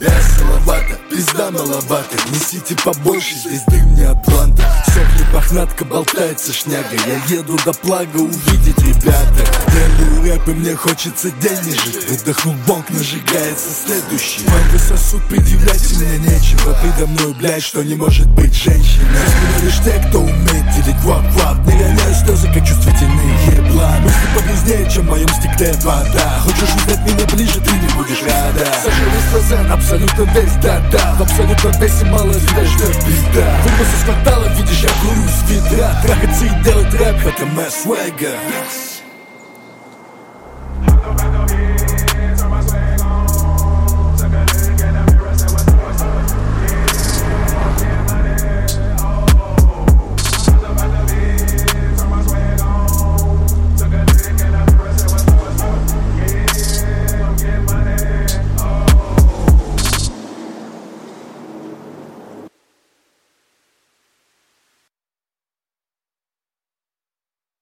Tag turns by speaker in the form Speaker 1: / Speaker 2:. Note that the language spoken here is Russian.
Speaker 1: Я силовато, пизда маловато Несите побольше, здесь дым не атланта Сохнет похнатка, болтается шняга Я еду до плага увидеть ребята Делаю рэп и мне хочется денежек Выдохнул бонг, нажигается следующий Манго сосуд, предъявлять мне нечего Предо мной, блядь, что не может быть женщина Здесь лишь те, кто умеет делить вап-вап Мысли погрязнее, чем в моем стекле вода. Хочешь узнать меня ближе, ты не будешь рада. Саша глаза, абсолютно весь, да-да. В абсолютно весе мало людей ждет беда. Выброс из квартала, видишь, я курю с ведра. Трахаться и делать рэп, это моя свега